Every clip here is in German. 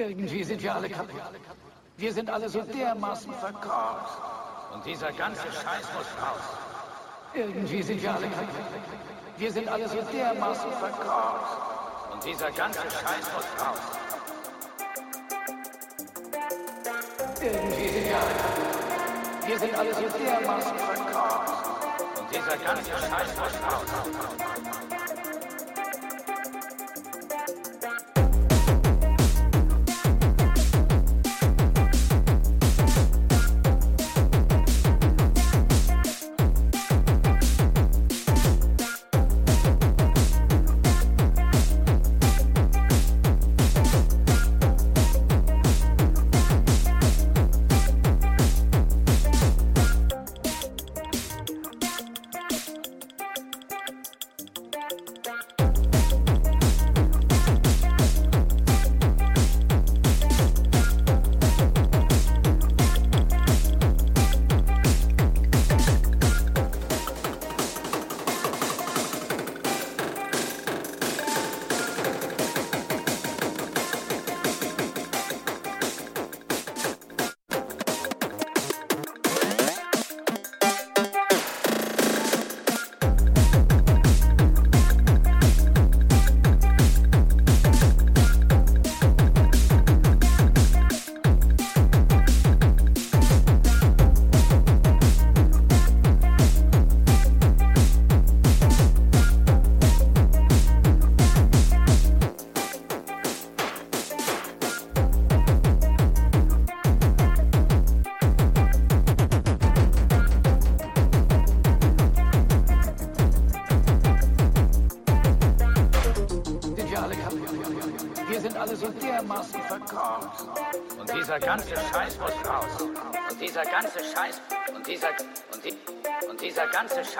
Irgendwie sind wir alle kaputt. Wir sind alle so dermaßen verkorkst. Und dieser ganze Scheiß muss raus. Irgendwie sind wir alle kaputt. Wir sind alle so dermaßen verkorkst. Und dieser ganze Scheiß muss raus. Irgendwie sind wir alle kaputt. Wir sind alle so dermaßen verkorkst. Und dieser ganze Scheiß muss raus.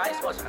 Chinese wasn't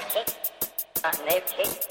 Atlético. Atlético.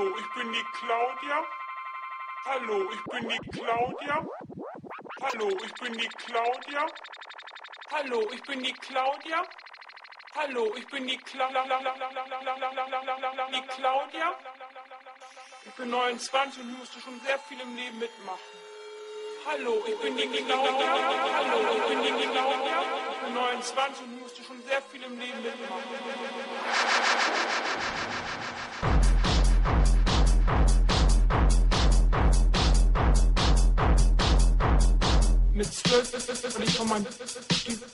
Hallo, ich bin die Claudia. Hallo, ich bin die Claudia. Hallo, ich bin die Claudia. Hallo, ich bin die Claudia. Hallo, ich bin die Claudia. Die Claudia. Ich bin 29 und musste schon sehr viel im Leben mitmachen. Hallo, ich bin die Claudia. Hallo, ich bin die Claudia. Ich bin 29 und musste schon sehr viel im Leben mitmachen. It's zwölf ist es völlig von meinem Stiefel.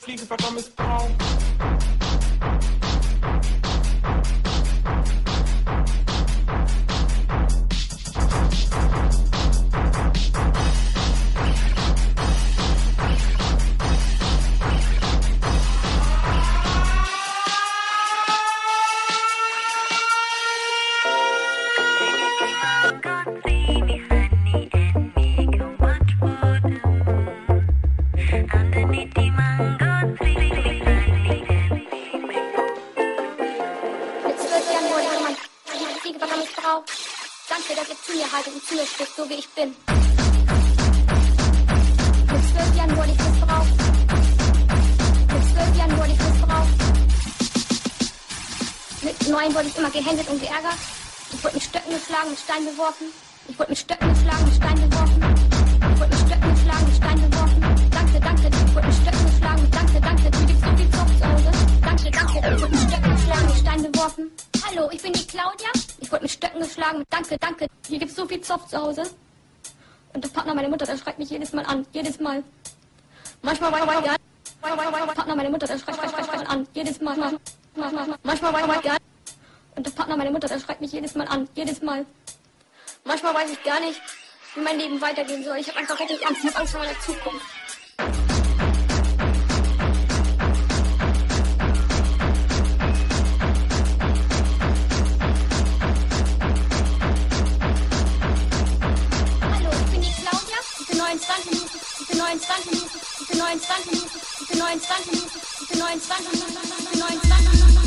Sich zu mir haltet und zu mir spricht, so wie ich bin. Mit zwölf Jahren wurde ich missbraucht. Mit zwölf Jahren wurde ich missbraucht. Mit neun wurde ich immer gehändet und geärgert. Ich wurde mit Stöcken geschlagen, mit Steinen beworfen. Ich wurde mit Stöcken geschlagen, mit Steinen beworfen. Ich wurde mit Stöcken geschlagen, mit Steinen beworfen. Danke, danke, ich wurde mit Stöcken geschlagen. Danke, danke, hier gibt's so viel Zoff zu Hause. Danke, danke, ich wurde mit Stöcken geschlagen, mit Steinen beworfen. Hallo, ich bin die Claudia. Ich wurde mit Stöcken geschlagen. Danke, danke, hier gibt's so viel Zoff zu Hause. Und der Partner meiner Mutter, der schreit mich jedes Mal an. Jedes Mal. Manchmal war ich gar Partner meiner Mutter, der schreit, schreit, schreit, schreit an. Jedes Mal. Manchmal war ich gar Und der Partner meiner Mutter, der schreit mich jedes Mal an. Jedes Mal. Manchmal weiß ich gar nicht, wie mein Leben weitergehen soll. Ich habe einfach richtig Angst. Ich habe Angst vor meiner Zukunft. 29 Minuten, 29 Minuten, 29 Minuten, 29 Minuten.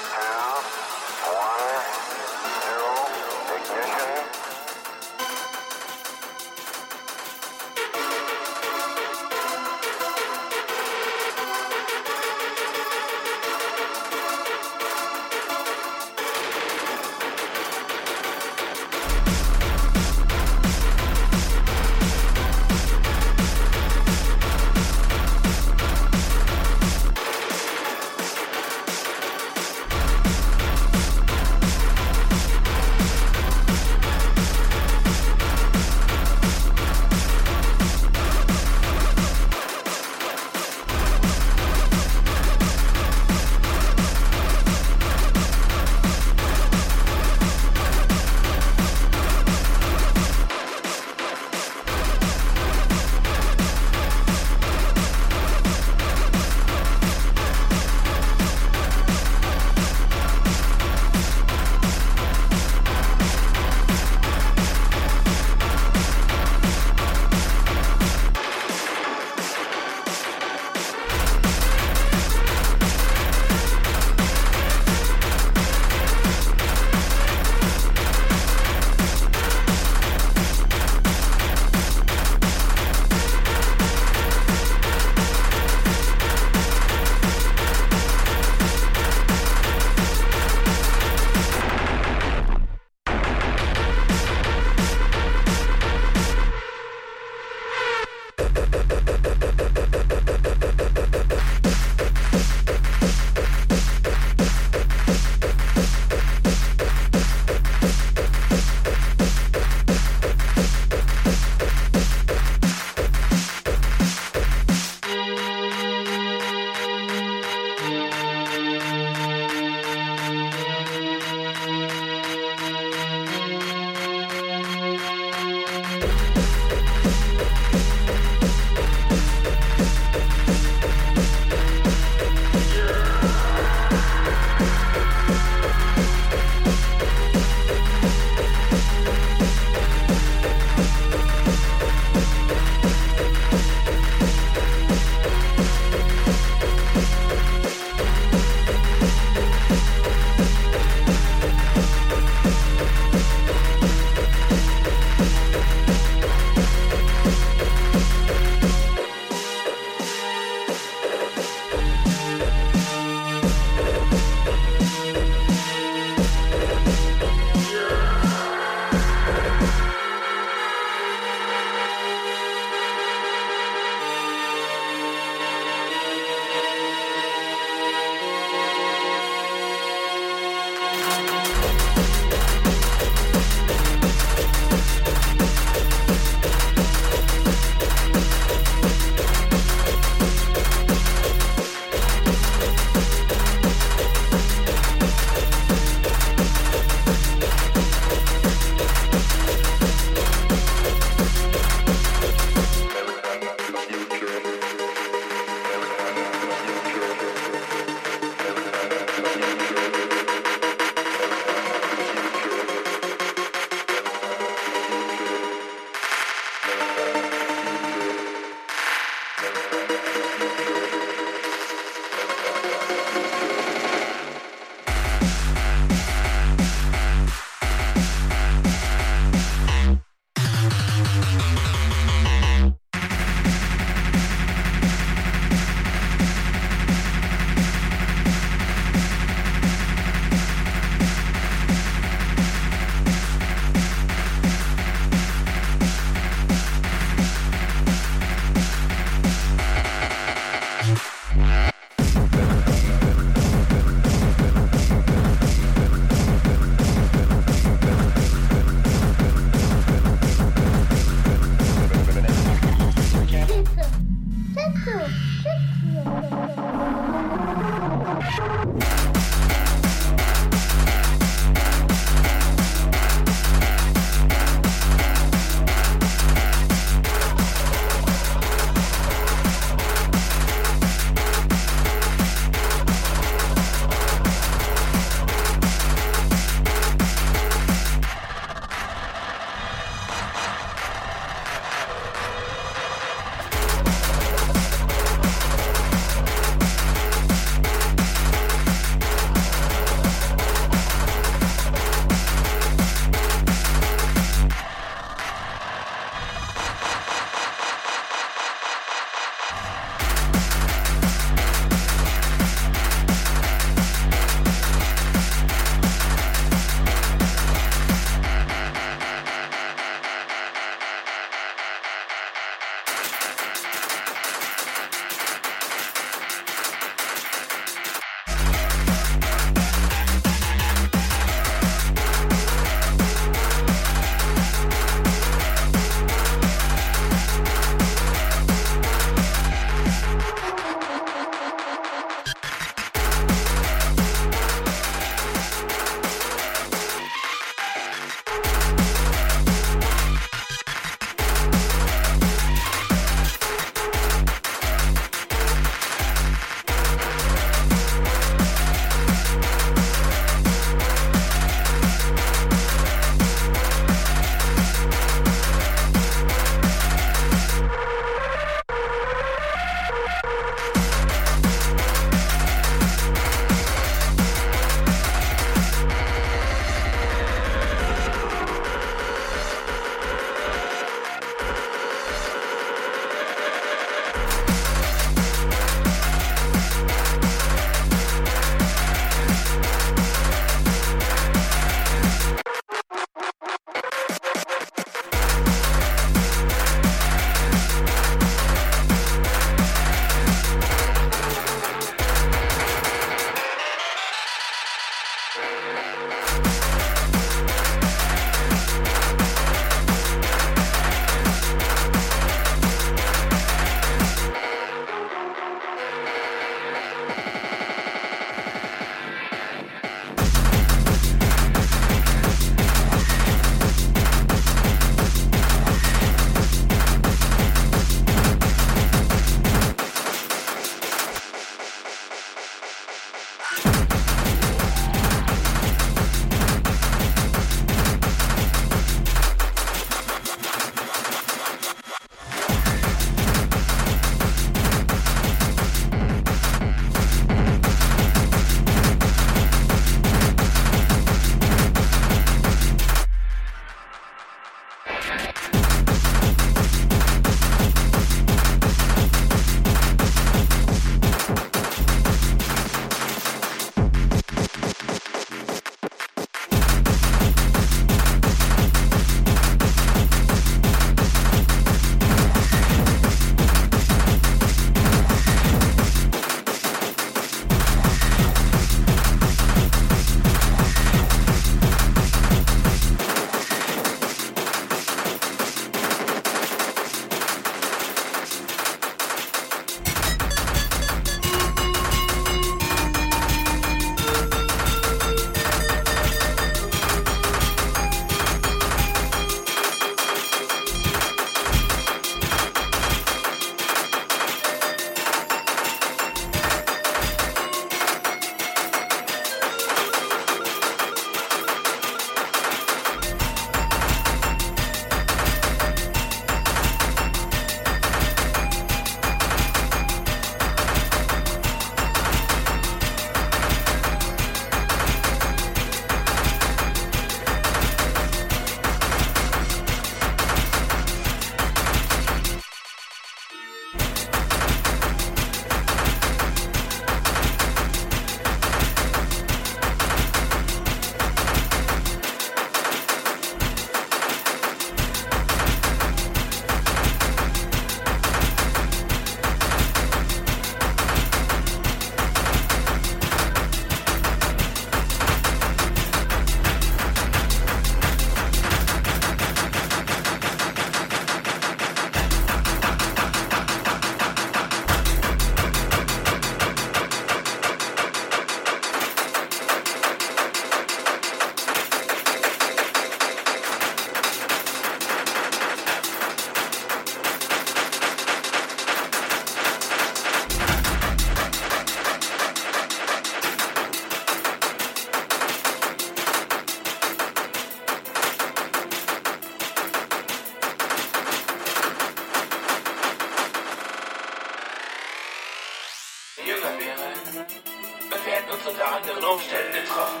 und unter anderen Umständen getroffen.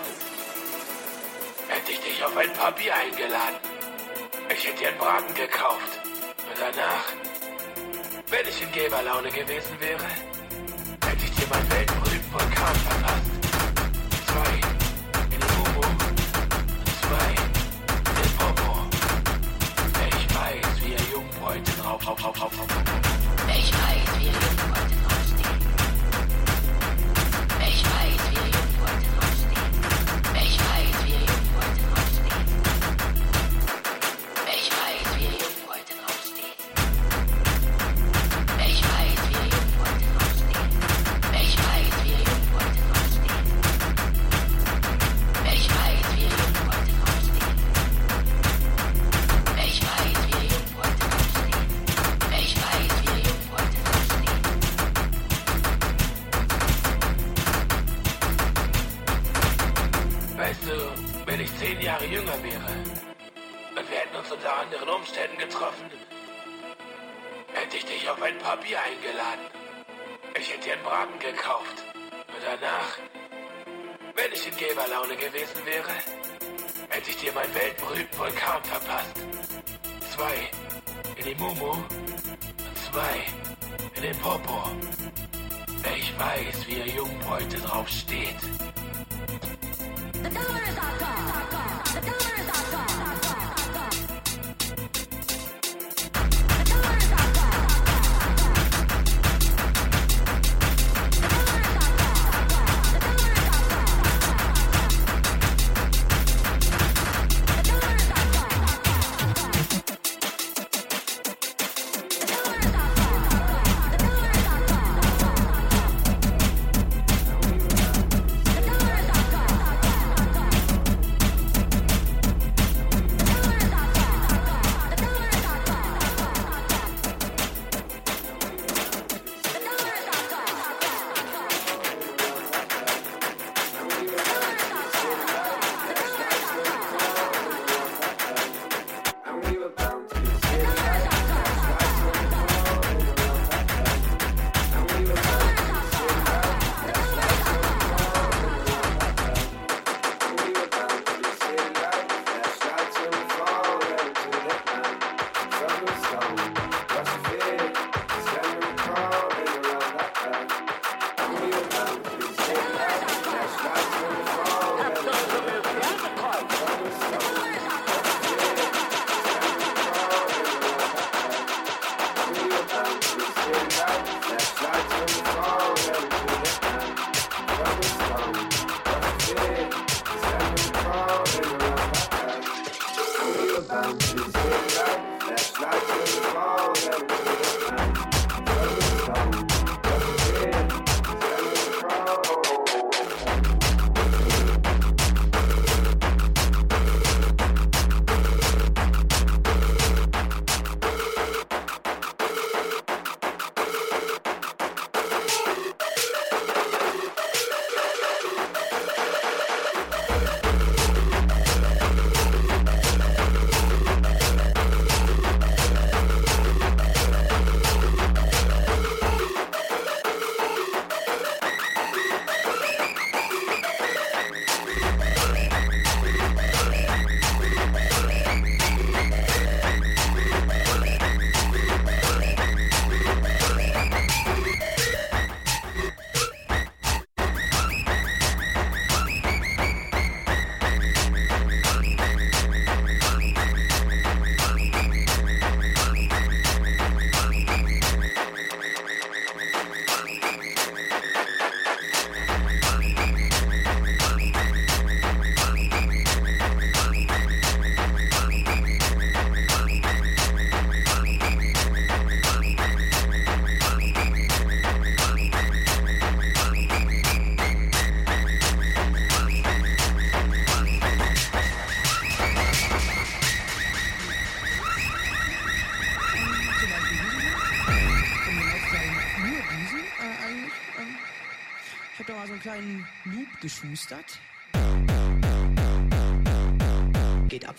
Hätte ich dich auf ein paar Bier eingeladen. Ich hätte dir einen Braten gekauft. Und danach, wenn ich in Geberlaune gewesen wäre,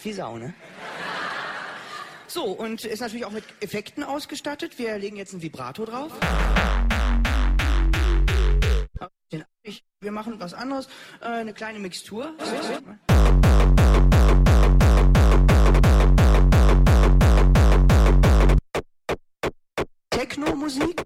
Wie Sau, ne? So, und ist natürlich auch mit Effekten ausgestattet. Wir legen jetzt ein Vibrato drauf. Wir machen was anderes, äh, eine kleine Mixtur. Techno-Musik.